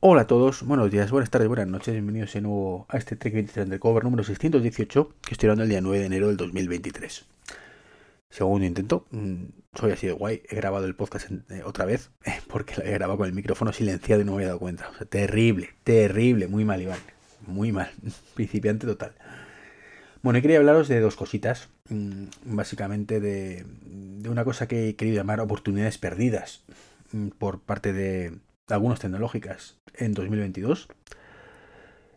Hola a todos, buenos días, buenas tardes, buenas noches, bienvenidos de nuevo a este Trek 23 Undercover número 618 que estoy dando el día 9 de enero del 2023. Segundo intento, mm, soy así de guay, he grabado el podcast eh, otra vez porque lo he grabado con el micrófono silenciado y no me había dado cuenta. O sea, terrible, terrible, muy mal Iván, muy mal, principiante total. Bueno, y quería hablaros de dos cositas, mm, básicamente de, una cosa que he querido llamar oportunidades perdidas mm, por parte de algunas tecnológicas en 2022.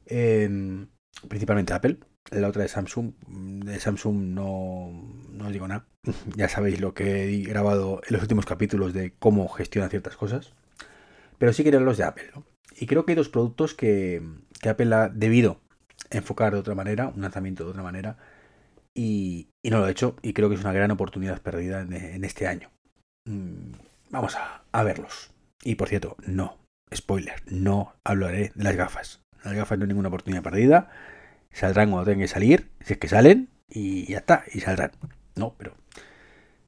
Em, principalmente Apple. La otra de Samsung. De Samsung no, no os digo nada. ya sabéis lo que he grabado en los últimos capítulos de cómo gestiona ciertas cosas. Pero sí quería los de Apple. Y creo que hay dos productos que, Apple ha debido enfocar de otra manera, un lanzamiento de otra manera. Y, no lo ha hecho. Y creo que es una gran oportunidad perdida en, este año. Mm, vamos a, a verlos. Y por cierto, no, spoiler, no hablaré de las gafas. Las gafas no hay ninguna oportunidad perdida. Saldrán cuando tengan que salir, si es que salen, y ya está, y saldrán. No, pero.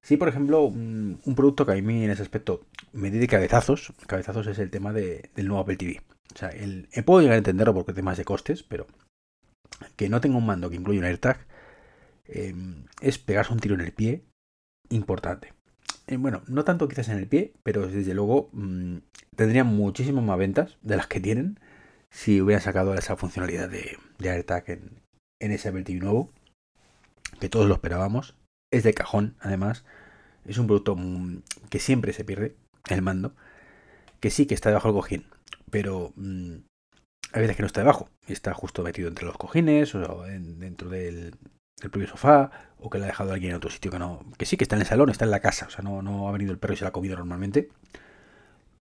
Sí, por ejemplo, un, producto que a mí en ese aspecto me de cabezazos. Cabezazos es el tema del nuevo Apple TV. O sea, el, puedo llegar a entenderlo porque temas de costes, pero que no tenga un mando que incluya un AirTag em, es pegarse un tiro en el pie importante. Eh, bueno, no tanto quizás en el pie, pero desde luego mm, tendrían muchísimas más ventas de las que tienen si hubieran sacado esa funcionalidad de, AirTag en, ese Apple nuevo, que todos lo esperábamos. Es de cajón, además. Es un producto mm, que siempre se pierde, el mando. Que sí que está debajo del cojín, pero mm, hay veces que no está debajo. Está justo metido entre los cojines o dentro del, el propio sofá, o que la ha dejado alguien en otro sitio que no. Que sí, que está en el salón, está en la casa. O sea, no, no ha venido el perro y se la ha comido normalmente.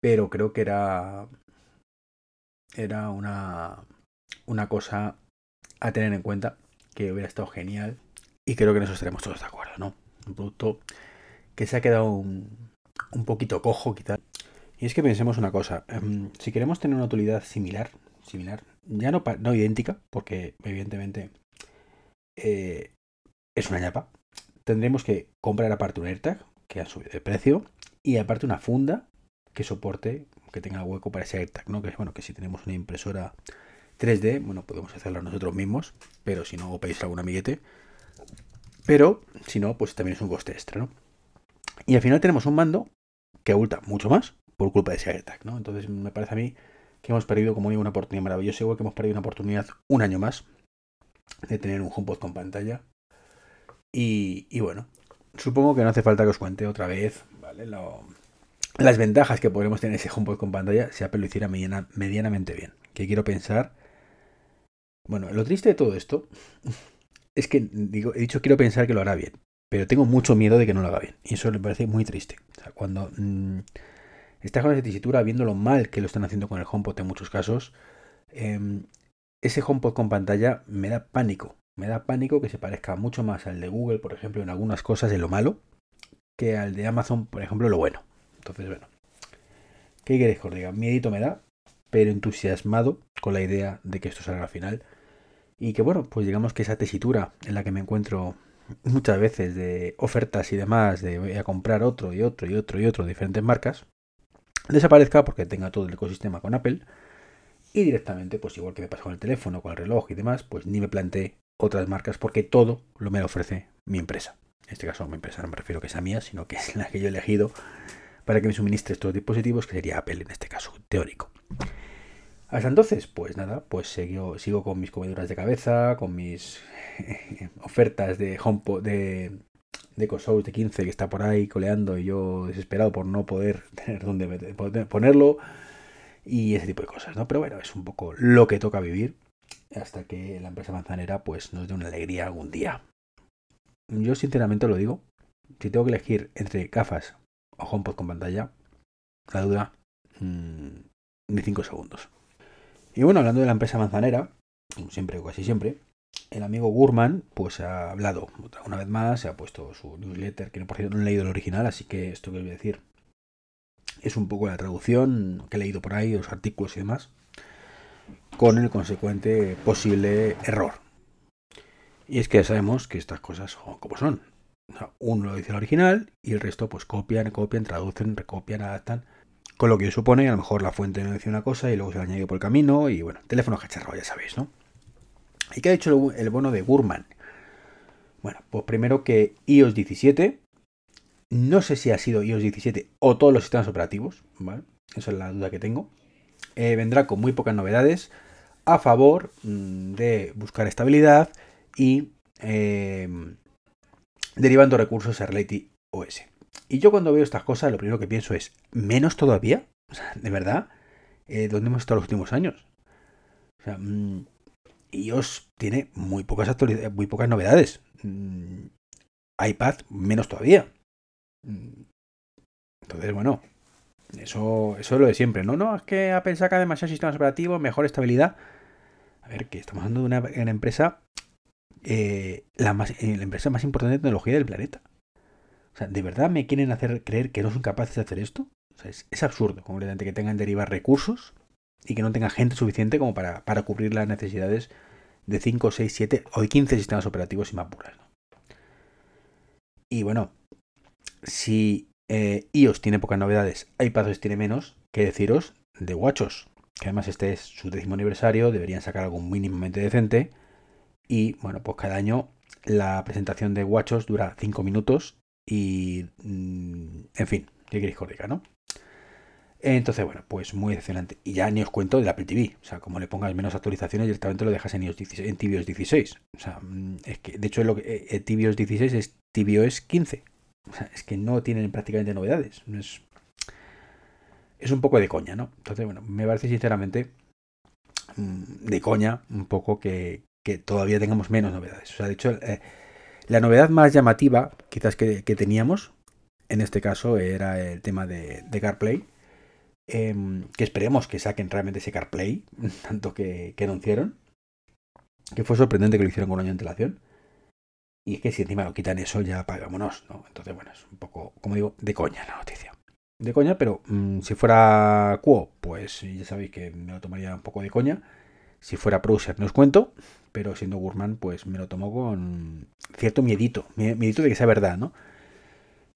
Pero creo que era. Era una. Una cosa a tener en cuenta. Que hubiera estado genial. Y creo que en eso estaremos todos de acuerdo, ¿no? Un producto que se ha quedado un, un poquito cojo, quizás. Y es que pensemos una cosa. Em, si queremos tener una utilidad similar, similar, ya no, no idéntica, porque evidentemente eh, es una ñapa. Tendremos que comprar aparte un AirTag, que ha subido de precio, y aparte una funda que soporte, que tenga hueco para ese AirTag, ¿no? Que bueno, que si tenemos una impresora 3D, bueno, podemos hacerlo nosotros mismos, pero si no, pedís algún amiguete. Pero, si no, pues también es un coste extra, ¿no? Y al final tenemos un mando que abulta mucho más por culpa de ese AirTag, ¿no? Entonces me parece a mí que hemos perdido, como digo, una oportunidad maravillosa, igual que hemos perdido una oportunidad un año más de tener un HomePod con pantalla. Y, bueno, supongo que no hace falta que os cuente otra vez, ¿vale? las ventajas que podremos tener ese HomePod con pantalla si Apple lo hiciera medianamente bien. Que quiero pensar. Bueno, lo triste de todo esto es que he dicho quiero pensar que lo hará bien, pero tengo mucho miedo de que no lo haga bien. Y eso me parece muy triste. O sea, cuando mmm, estás con esa tesitura, viendo lo mal que lo están haciendo con el HomePod en muchos casos, em, ese HomePod con pantalla me da pánico. Me da pánico que se parezca mucho más al de Google, por ejemplo, en algunas cosas de lo malo, que al de Amazon, por ejemplo, lo bueno. Entonces, bueno. ¿Qué queréis que os diga? Miedito me da, pero entusiasmado con la idea de que esto salga al final. Y que bueno, pues digamos que esa tesitura en la que me encuentro muchas veces de ofertas y demás, de voy a comprar otro y otro y otro y otro, diferentes marcas, desaparezca porque tenga todo el ecosistema con Apple y directamente, pues igual que me pasa con el teléfono, con el reloj y demás, pues ni me planteé otras marcas porque todo lo me ofrece mi empresa. En este caso, mi empresa no me refiero que sea mía, sino que es la que yo he elegido para que me suministre estos dispositivos, que sería Apple en este caso, teórico. Hasta entonces, pues nada, pues sigo, sigo con mis comeduras de cabeza, con mis ofertas de HomePod, de, de de 15 que está por ahí coleando y yo desesperado por no poder tener dónde ponerlo y ese tipo de cosas, ¿no? Pero bueno, es un poco lo que toca vivir hasta que la empresa manzanera pues nos dé una alegría algún día. Yo sinceramente lo digo, si tengo que elegir entre gafas o HomePod con pantalla, la duda mmm, ni 5 segundos. Y bueno, hablando de la empresa manzanera, como siempre o casi siempre, el amigo Gurman pues ha hablado una vez más, se ha puesto su newsletter, que por cierto no he leído el original, así que esto que voy a decir es un poco la traducción que he leído por ahí, los artículos y demás, con el consecuente posible error. Y es que sabemos que estas cosas son como son. uno lo dice el original y el resto pues copian, copian, traducen, recopian, adaptan. Con lo que supone, a lo mejor la fuente no decía una cosa y luego se ha añadido por el camino y bueno, teléfono cacharrado, ya sabéis, ¿no? ¿Y qué ha dicho el, bono de Gurman? Bueno, pues primero que iOS 17, no sé si ha sido iOS 17 o todos los sistemas operativos, ¿vale? Esa es la duda que tengo. Eh, vendrá con muy pocas novedades a favor mm, de buscar estabilidad y eh, derivando recursos a Relay OS. Y yo cuando veo estas cosas, lo primero que pienso es, ¿menos todavía? De verdad, eh, ¿dónde hemos estado los últimos años? O sea, mm, iOS tiene muy pocas actualidades, muy pocas novedades. Mm, iPad, menos todavía. Entonces, bueno, eso, eso es lo de siempre. No, no, es que Apple saca demasiados sistemas operativos, mejor estabilidad. A ver, que estamos hablando de una, empresa, eh, eh, la empresa más importante de tecnología del planeta. O sea, ¿de verdad me quieren hacer creer que no son capaces de hacer esto? O sea, es, absurdo, completamente, que tengan derivar recursos y que no tengan gente suficiente como para, cubrir las necesidades de 5, 6, 7 o 15 sistemas operativos y más puras. Y bueno, si eh, iOS tiene pocas novedades, iPadOS tiene menos, que deciros de WatchOS, que además este es su décimo aniversario, deberían sacar algo mínimamente decente. Y bueno, pues cada año la presentación de WatchOS dura 5 minutos y, mm, en fin, qué queréis que ¿no? Entonces, bueno, pues muy decepcionante. Y ya ni os cuento del Apple TV. O sea, como le pongas menos actualizaciones, directamente lo dejas en, iOS 16, en tvOS 16. O sea, mm, es que, de hecho, lo que, eh, tvOS 16 es tvOS 15. O sea, es que no tienen prácticamente novedades. Es, es un poco de coña, ¿no? Entonces, bueno, me parece sinceramente mm, de coña un poco que, que todavía tengamos menos novedades. O sea, de hecho, eh, la novedad más llamativa, quizás que, teníamos, en este caso, era el tema de, CarPlay. Em, que esperemos que saquen realmente ese CarPlay, tanto que, anunciaron. Que fue sorprendente que lo hicieron con un año de antelación. Y es que si encima lo quitan eso, ya pagámonos, ¿no? Entonces, bueno, es un poco, como digo, de coña la noticia. De coña, pero mm, si fuera Quo, pues ya sabéis que me lo tomaría un poco de coña. Si fuera Pruser, no os cuento pero siendo Gurman, pues me lo tomo con cierto miedito, miedito de que sea verdad, ¿no?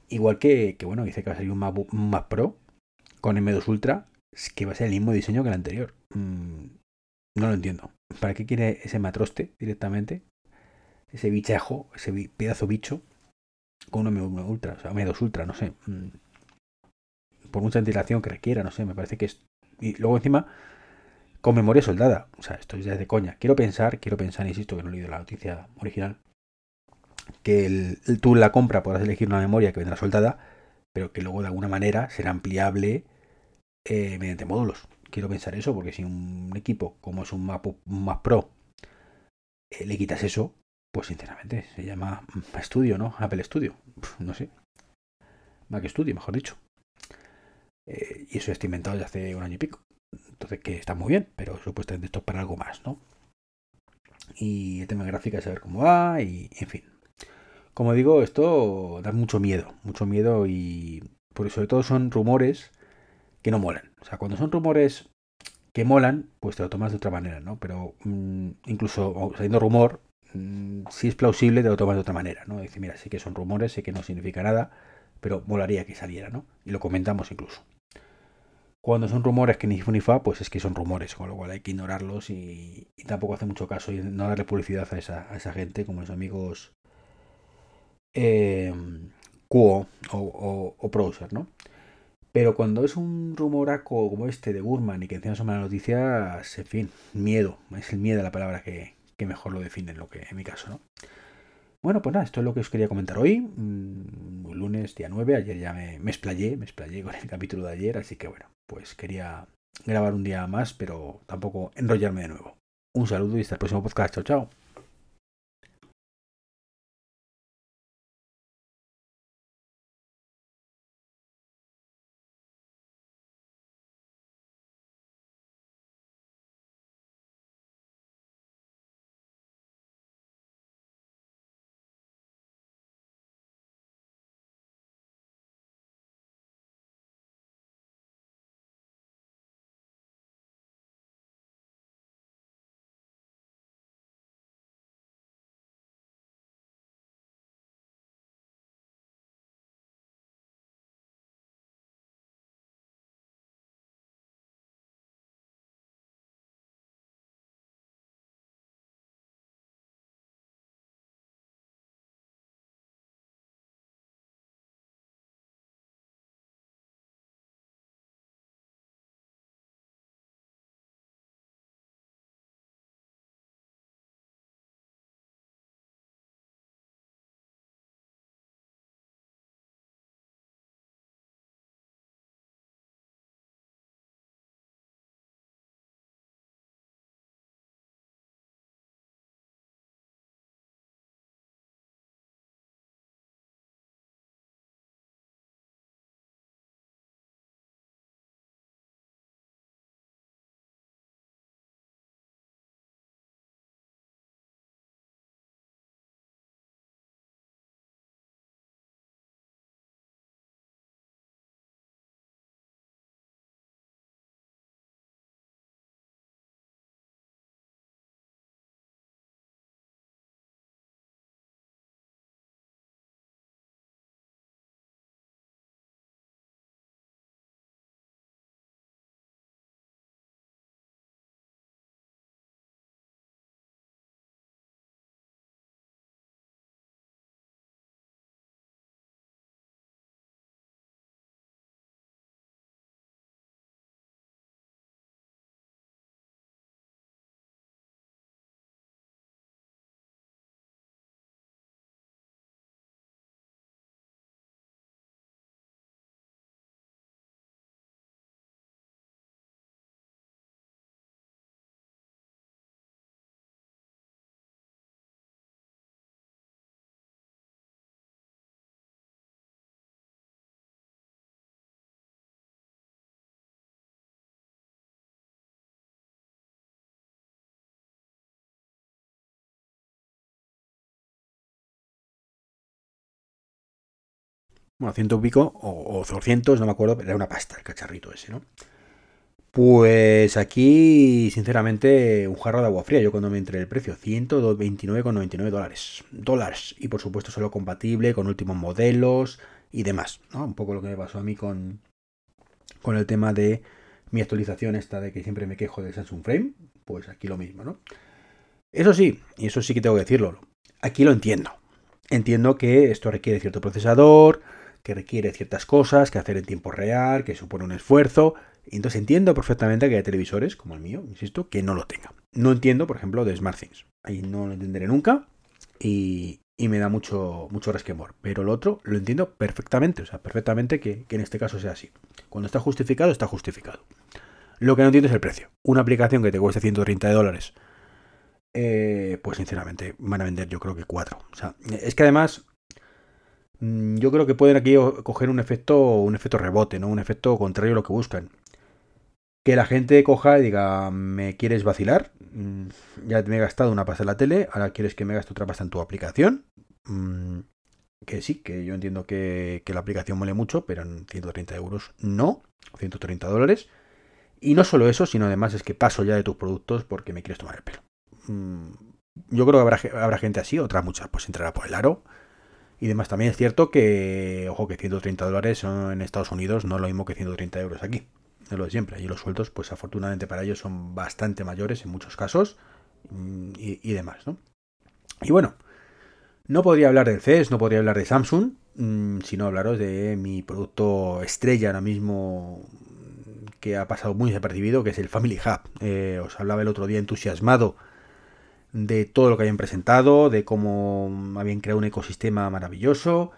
Igual que, que bueno, dice que va a salir un Mac, Pro con M2 Ultra, que va a ser el mismo diseño que el anterior. Mm, no lo entiendo. ¿Para qué quiere ese matroste directamente? Ese bichejo, ese pedazo bicho con un M1 Ultra, o sea, M2 Ultra, no sé. Mm, por mucha ventilación que requiera, no sé, me parece que es... Y luego encima con memoria soldada. O sea, esto es de coña. Quiero pensar, quiero pensar, insisto, que no he leído la noticia original, que el, tú la compra podrás elegir una memoria que vendrá soldada, pero que luego de alguna manera será ampliable eh, mediante módulos. Quiero pensar eso, porque si un equipo como es un Mac, Pro eh, le quitas eso, pues sinceramente se llama Studio, ¿no? Apple Studio. no sé. Mac Studio, mejor dicho. Eh, y eso está inventado ya hace un año y pico. Entonces, que está muy bien, pero supuestamente esto es para algo más, ¿no? Y el tema de gráfica, saber cómo va, y en fin. Como digo, esto da mucho miedo, mucho miedo y porque sobre todo son rumores que no molan. O sea, cuando son rumores que molan, pues te lo tomas de otra manera, ¿no? Pero mm, incluso saliendo rumor, mm, si es plausible, te lo tomas de otra manera, ¿no? Decir, mira, sí que son rumores, sé que no significa nada, pero molaría que saliera, ¿no? Y lo comentamos incluso. Cuando son rumores que ni fu ni fa, pues es que son rumores, con lo cual hay que ignorarlos y, tampoco hace mucho caso y no darle publicidad a esa, gente, como los amigos eh, Quo o, o, ¿no? Pero cuando es un rumoraco como este de Gurman y que encima son malas noticias, en fin, miedo, es el miedo la palabra que, que mejor lo define en, lo que, en mi caso, ¿no? Bueno, pues nada, esto es lo que os quería comentar hoy. Mm, lunes, día 9. Ayer ya me, me explayé, me explayé con el capítulo de ayer, así que bueno, pues quería grabar un día más, pero tampoco enrollarme de nuevo. Un saludo y hasta el próximo podcast. Chao, chao. Bueno, ciento y pico, o, o 200, no me acuerdo, pero era una pasta el cacharrito ese, ¿no? Pues aquí, sinceramente, un jarro de agua fría. Yo cuando me entré el precio, 129,99 dólares. Dólares. Y por supuesto, solo compatible con últimos modelos y demás. ¿no? Un poco lo que me pasó a mí con, con el tema de mi actualización esta de que siempre me quejo de Samsung Frame. Pues aquí lo mismo, ¿no? Eso sí, y eso sí que tengo que decirlo. Aquí lo entiendo. Entiendo que esto requiere cierto procesador, que requiere ciertas cosas, que hacer en tiempo real, que supone un esfuerzo. Y entonces entiendo perfectamente que hay televisores, como el mío, insisto, que no lo tengan. No entiendo, por ejemplo, de SmartThings. Ahí no lo entenderé nunca y, me da mucho, mucho resquemor. Pero lo otro lo entiendo perfectamente, o sea, perfectamente que, en este caso sea así. Cuando está justificado, está justificado. Lo que no entiendo es el precio. Una aplicación que te cueste 130 dólares, eh, pues sinceramente van a vender yo creo que 4. O sea, es que además yo creo que pueden aquí coger un efecto, un efecto rebote, ¿no? Un efecto contrario a lo que buscan que la gente coja y diga, ¿me quieres vacilar? Mm, ya me he gastado una pasta en la tele, ahora quieres que me gaste otra pasta en tu aplicación. Mm, que sí, que yo entiendo que, la aplicación mole mucho, pero en 130 euros no, 130 dólares. Y no solo eso, sino además es que paso ya de tus productos porque me quieres tomar el pelo. Mm, yo creo que habrá, habrá gente así, otra muchas pues entrará por el aro. Y demás, también es cierto que, ojo, que 130 dólares en Estados Unidos no es lo mismo que 130 euros aquí de lo de siempre. Y los sueldos, pues afortunadamente para ellos son bastante mayores en muchos casos mm, y, demás, ¿no? Y bueno, no podría hablar del CES, no podría hablar de Samsung, mm, sino hablaros de mi producto estrella ahora mismo que ha pasado muy desapercibido, que es el Family Hub. Eh, os hablaba el otro día entusiasmado de todo lo que habían presentado, de cómo habían creado un ecosistema maravilloso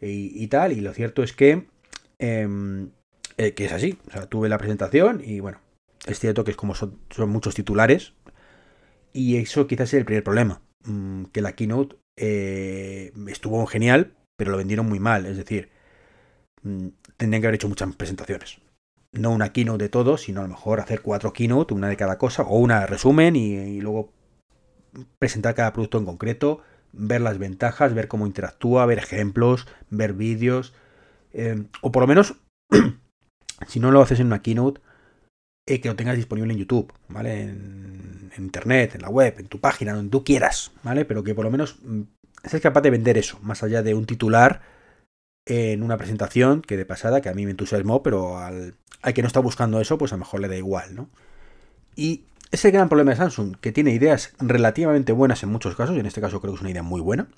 y, tal. Y lo cierto es que em, eh, que es así. O sea, tuve la presentación y bueno, es cierto que es como son, muchos titulares y eso quizás es el primer problema. Mm, que la keynote eh, estuvo genial, pero lo vendieron muy mal. Es decir, mm, tendrían que haber hecho muchas presentaciones. No una keynote de todo, sino a lo mejor hacer cuatro keynote, una de cada cosa, o una resumen y, luego presentar cada producto en concreto, ver las ventajas, ver cómo interactúa, ver ejemplos, ver vídeos, eh, o por lo menos si no lo haces en una keynote, eh, que lo tengas disponible en YouTube, ¿vale? En, internet, en la web, en tu página, donde tú quieras, ¿vale? Pero que por lo menos mm, seas capaz de vender eso, más allá de un titular en una presentación que de pasada, que a mí me entusiasmó, pero al, al que no está buscando eso, pues a lo mejor le da igual, ¿no? Y ese gran problema de Samsung, que tiene ideas relativamente buenas en muchos casos, y en este caso creo que es una idea muy buena,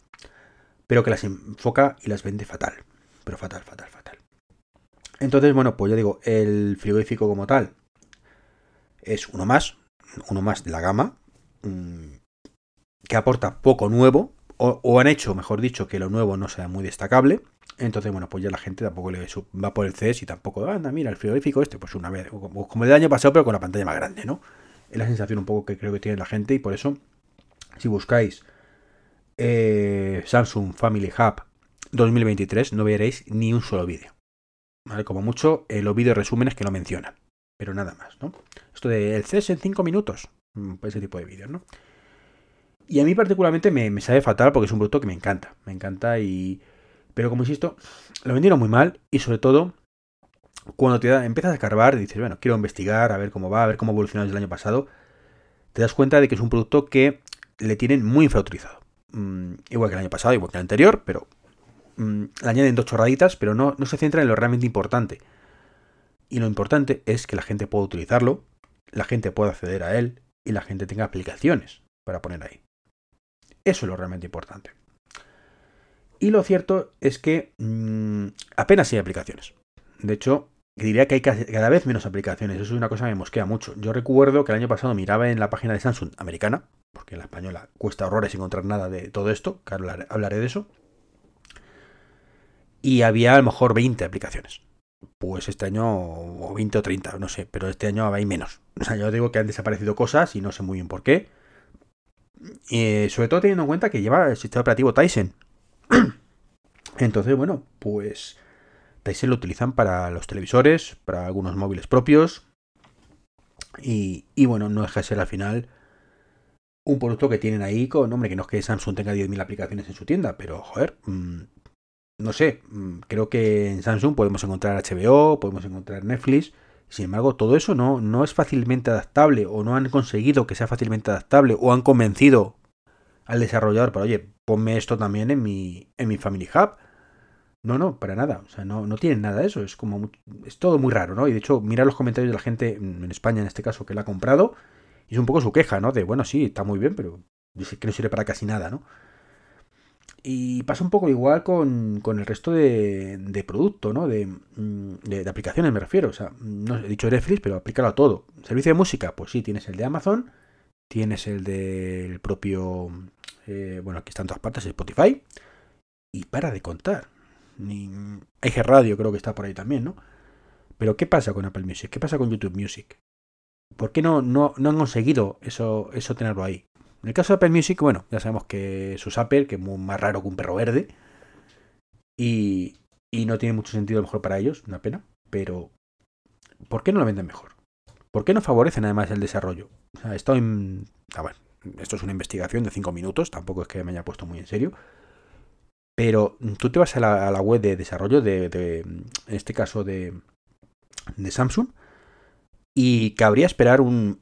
pero que las enfoca y las vende fatal. Pero fatal, fatal, fatal. Entonces, bueno, pues ya digo, el frigorífico como tal es uno más, uno más de la gama, mm, que aporta poco nuevo, o, han hecho, mejor dicho, que lo nuevo no sea muy destacable. Entonces, bueno, pues ya la gente tampoco le va por el CES y tampoco, anda, mira, el frigorífico este, pues una vez, como el año pasado, pero con la pantalla más grande, ¿no? Es la sensación un poco que creo que tiene la gente y por eso, si buscáis eh, Samsung Family Hub 2023, no veréis ni un solo vídeo. Como mucho, eh, los vídeos resúmenes que lo mencionan. Pero nada más, ¿no? Esto de el CES en 5 minutos. Mm, pues ese tipo de vídeos, ¿no? Y a mí particularmente me, me, sabe fatal porque es un producto que me encanta. Me encanta y... Pero como insisto, lo vendieron muy mal y sobre todo cuando te empiezas a escarbar y dices, bueno, quiero investigar, a ver cómo va, a ver cómo evolucionó desde el año pasado, te das cuenta de que es un producto que le tienen muy infrautilizado. Mm, igual que el año pasado, igual que el anterior, pero Mm, le añaden dos chorraditas, pero no, no se centra en lo realmente importante. Y lo importante es que la gente pueda utilizarlo, la gente pueda acceder a él y la gente tenga aplicaciones para poner ahí. Eso es lo realmente importante. Y lo cierto es que mm, apenas hay aplicaciones. De hecho, diría que hay cada vez menos aplicaciones. Eso es una cosa que me mosquea mucho. Yo recuerdo que el año pasado miraba en la página de Samsung americana, porque en la española cuesta horrores encontrar nada de todo esto, que hablaré de eso y había a lo mejor 20 aplicaciones. Pues este año, o 20 o 30, no sé, pero este año hay menos. O sea, yo digo que han desaparecido cosas y no sé muy bien por qué. Y sobre todo teniendo en cuenta que lleva el sistema operativo Tyson. Entonces, bueno, pues Tyson lo utilizan para los televisores, para algunos móviles propios. Y, y bueno, no deja de ser al final un producto que tienen ahí con, hombre, que no es que Samsung tenga 10.000 aplicaciones en su tienda, pero joder, mm, no sé, mm, creo que en Samsung podemos encontrar HBO, podemos encontrar Netflix. Sin embargo, todo eso no, no es fácilmente adaptable o no han conseguido que sea fácilmente adaptable o han convencido al desarrollador para, oye, ponme esto también en mi, en mi Family Hub. No, no, para nada. O sea, no, no tienen nada de eso. Es como. es todo muy raro, ¿no? Y de hecho, mira los comentarios de la gente, en España en este caso, que la ha comprado. Y es un poco su queja, ¿no? De, bueno, sí, está muy bien, pero que no sirve para casi nada, ¿no? Y pasa un poco igual con, el resto de, de producto, ¿no? Mm, de, de, aplicaciones, me refiero. O sea, no he dicho Netflix, pero aplícalo a todo. Servicio de música, pues sí, tienes el de Amazon, tienes el del propio. Eh, bueno, aquí están todas partes, Spotify. Y para de contar. Ni, Eje Radio creo que está por ahí también, ¿no? Pero ¿qué pasa con Apple Music? ¿Qué pasa con YouTube Music? ¿Por qué no, no, no han conseguido eso, eso tenerlo ahí? En el caso de Apple Music, bueno, ya sabemos que es Apple, que es más raro que un perro verde. Y, y no tiene mucho sentido mejor para ellos, una pena. Pero, ¿por qué no lo venden mejor? ¿Por qué no favorecen además el desarrollo? O sea, esto, en, esto es una investigación de 5 minutos, tampoco es que me haya puesto muy en serio. Pero tú te vas a la, web de desarrollo de, en este caso de, Samsung, y cabría esperar un,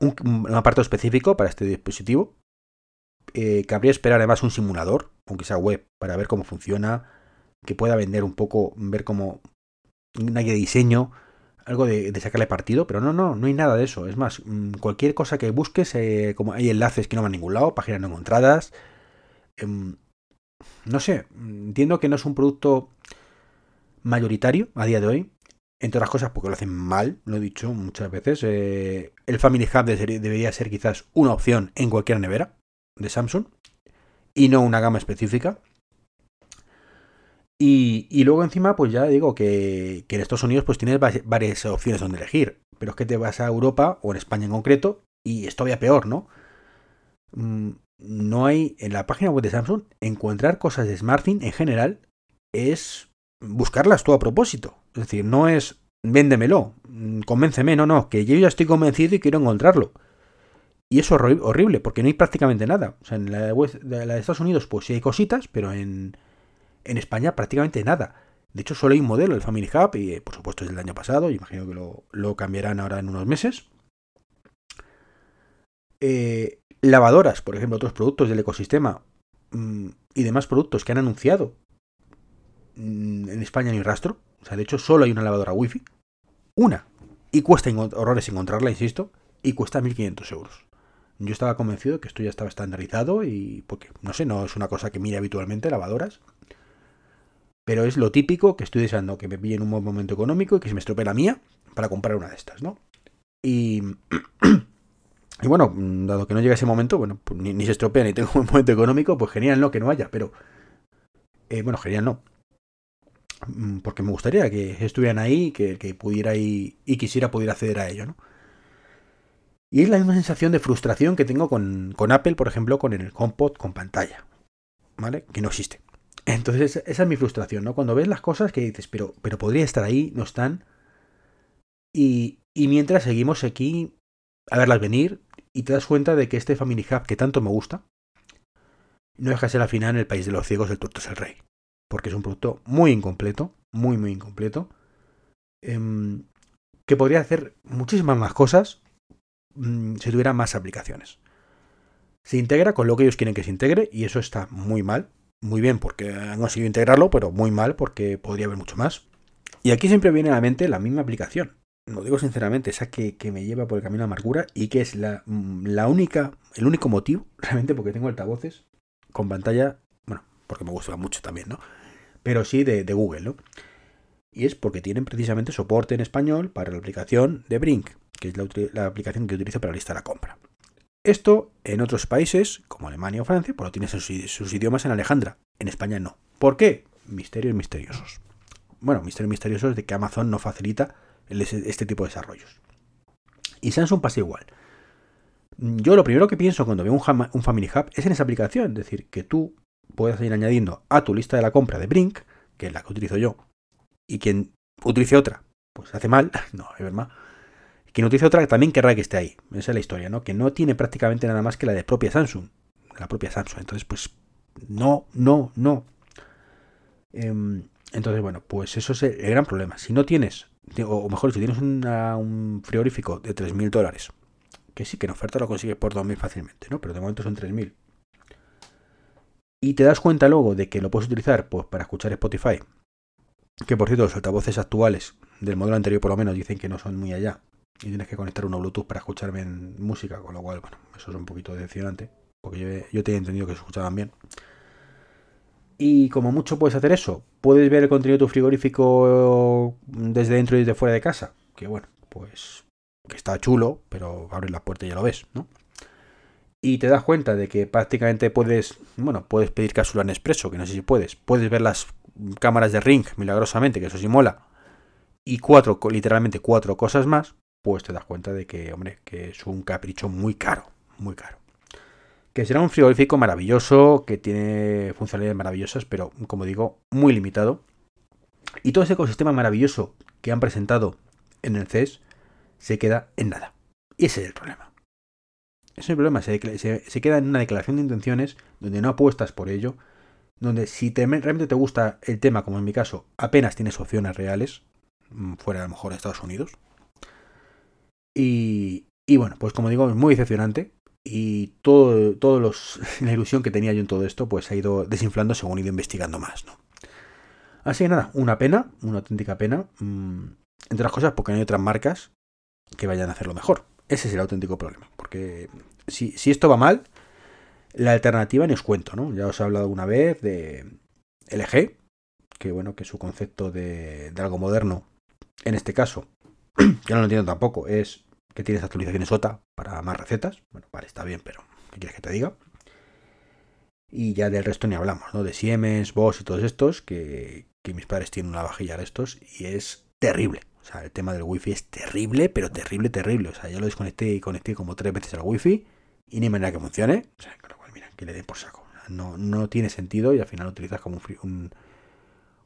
un, apartado específico para este dispositivo. Eh, cabría esperar además un simulador, aunque sea web, para ver cómo funciona, que pueda vender un poco, ver cómo una guía de diseño, algo de, sacarle partido, pero no, no, no hay nada de eso. Es más, mm, cualquier cosa que busques, eh, como hay enlaces que no van a ningún lado, páginas no encontradas. Em, no sé, entiendo que no es un producto mayoritario a día de hoy, entre otras cosas porque lo hacen mal, lo he dicho muchas veces. Eh, el Family Hub debería ser quizás una opción en cualquier nevera de Samsung y no una gama específica. Y, luego encima, pues ya digo que, en Estados Unidos pues tienes varias opciones donde elegir. Pero es que te vas a Europa o en España en concreto y es todavía peor, ¿no? No hay en la página web de Samsung encontrar cosas de SmartThing en general es buscarlas tú a propósito. Es decir, no es véndemelo, mm, convénceme, no, no, que yo ya estoy convencido y quiero encontrarlo. Y eso es horrible, porque no hay prácticamente nada. O sea, en la de, la Estados Unidos, pues sí hay cositas, pero en, en España prácticamente nada. De hecho, solo hay un modelo, el Family Hub, y por supuesto es del año pasado, imagino que lo, cambiarán ahora en unos meses. Eh, lavadoras, por ejemplo, otros productos del ecosistema mm, y demás productos que han anunciado Mm, en España ni rastro. O sea, de hecho, solo hay una lavadora wifi. Una. Y cuesta horrores encontrarla, insisto. Y cuesta 1.500 euros. Yo estaba convencido que esto ya estaba estandarizado y porque, no sé, no es una cosa que mire habitualmente lavadoras. Pero es lo típico que estoy deseando que me pille en un buen momento económico y que se me estropee la mía para comprar una de estas, ¿no? Y, y bueno, dado que no llega ese momento, bueno, pues ni, se estropea ni tengo un momento económico, pues genial, ¿no? Que no haya, pero... Eh, bueno, genial, no. Mm, porque me gustaría que estuvieran ahí, que, que pudiera y, y quisiera poder acceder a ello, ¿no? Y es la misma sensación de frustración que tengo con, Apple, por ejemplo, con el HomePod con pantalla, ¿vale? Que no existe. Entonces, esa es mi frustración, ¿no? Cuando ves las cosas que dices, pero, pero podría estar ahí, no están. Y, y mientras seguimos aquí a verlas venir y te das cuenta de que este Family Hub que tanto me gusta, no deja de ser al final en el país de los ciegos el tuerto es el rey porque es un producto muy incompleto, muy, muy incompleto, em, que podría hacer muchísimas más cosas mm, si tuviera más aplicaciones. Se integra con lo que ellos quieren que se integre y eso está muy mal. Muy bien porque han conseguido integrarlo, pero muy mal porque podría haber mucho más. Y aquí siempre viene a la mente la misma aplicación. Lo digo sinceramente, esa que, me lleva por el camino de amargura y que es la, mm, la única, el único motivo, realmente porque tengo altavoces con pantalla porque me gusta mucho también, ¿no? Pero sí de, Google, ¿no? Y es porque tienen precisamente soporte en español para la aplicación de Brink, que es la, aplicación que utilizo para la lista de la compra. Esto en otros países, como Alemania o Francia, pues lo tienen sus, sus idiomas en Alejandra. En España no. ¿Por qué? Misterios misteriosos. Bueno, misterios misteriosos de que Amazon no facilita este tipo de desarrollos. Y Samsung pasa igual. Yo lo primero que pienso cuando veo un, un Family Hub es en esa aplicación, es decir, que tú puedes ir añadiendo a tu lista de la compra de Brink, que es la que utilizo yo, y quien utilice otra, pues hace mal, no, es verdad. Quien utilice otra también querrá que esté ahí. Esa es la historia, ¿no? Que no tiene prácticamente nada más que la de propia Samsung. La propia Samsung. Entonces, pues, no, no, no. Em, entonces, bueno, pues eso es el gran problema. Si no tienes, o mejor, si tienes un frigorífico de 3.000 dólares, que sí que en oferta lo consigues por 2.000 fácilmente, ¿no? Pero de momento son 3.000. Y te das cuenta luego de que lo puedes utilizar pues, para escuchar Spotify. Que por cierto, los altavoces actuales del modelo anterior por lo menos dicen que no son muy allá. Y tienes que conectar uno Bluetooth para escuchar bien música, con lo cual, bueno, eso es un poquito decepcionante. Porque yo, yo tenía entendido que se escuchaban bien. Y como mucho puedes hacer eso. Puedes ver el contenido de tu frigorífico desde dentro y desde fuera de casa. Que bueno, pues que está chulo, pero abres la puerta y ya lo ves, ¿no? Y te das cuenta de que prácticamente puedes, bueno, puedes pedir cápsula en expreso, que no sé si puedes. Puedes ver las cámaras de Ring, milagrosamente, que eso sí mola. Y cuatro, literalmente cuatro cosas más, pues te das cuenta de que, hombre, que es un capricho muy caro, muy caro que será un frigorífico maravilloso, que tiene funcionalidades maravillosas, pero como digo, muy limitado. Y todo ese ecosistema maravilloso que han presentado en el CES se queda en nada. Y ese es el problema. Ese es el problema, se, queda en una declaración de intenciones donde no apuestas por ello, donde si realmente te gusta el tema, como en mi caso, apenas tienes opciones reales, mm, fuera a lo mejor de Estados Unidos. Y, y bueno, pues como digo, es muy decepcionante y todo, todos los, la ilusión que tenía yo en todo esto, pues ha ido desinflando según he ido investigando más, ¿no? Así que nada, una pena, una auténtica pena. Mm, entre las cosas, porque no hay otras marcas que vayan a hacerlo mejor. Ese es el auténtico problema. Porque si, si esto va mal, la alternativa ni os cuento, ¿no? Ya os he hablado alguna vez de LG, que bueno, que su concepto de, de algo moderno, en este caso, yo no lo entiendo tampoco, es que tienes actualizaciones OTA para más recetas. Bueno, vale, está bien, pero ¿qué quieres que te diga? Y ya del resto ni hablamos, ¿no? De Siemens, Bosch y todos estos, que, mis padres tienen una vajilla de estos y es terrible. O sea, el tema del wifi es terrible, pero terrible, terrible. O sea, yo lo desconecté y conecté como tres veces al wifi y ni manera que funcione. O sea, mira, que le den por saco. no, no tiene sentido y al final lo utilizas como un, un,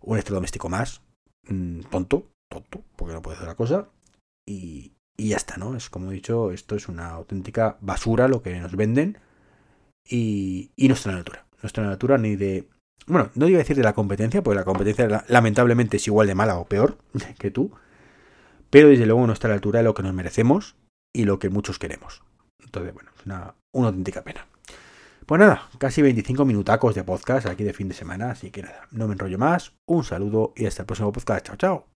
un electrodoméstico más. Mm, tonto, tonto, porque no puede hacer la cosa. Y, y ya está, ¿no? Es como he dicho, esto es una auténtica basura lo que nos venden y, y está en la altura ni de... Bueno, no iba a decir de la competencia, porque la competencia lamentablemente es igual de mala o peor que tú, pero desde luego no está a la altura de lo que nos merecemos y lo que muchos queremos. Entonces, bueno, es una, una auténtica pena. Pues nada, casi 25 minutacos de podcast aquí de fin de semana, así que nada, no me enrollo más. Un saludo y hasta el próximo podcast. Chao, chao.